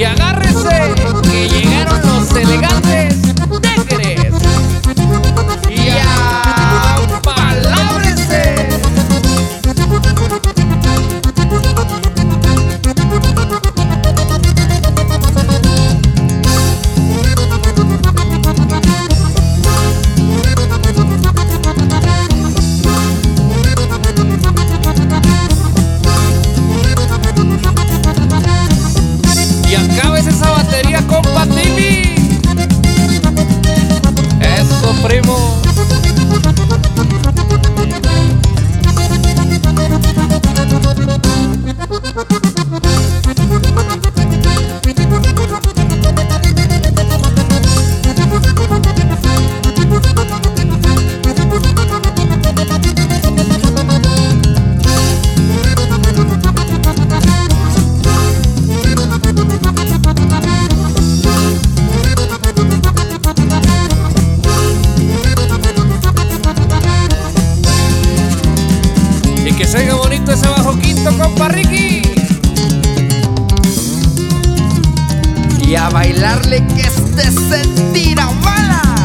Y agárrese, que se oiga bonito ese bajo quinto, compa Ricky. Y a bailarle que este se tira balas.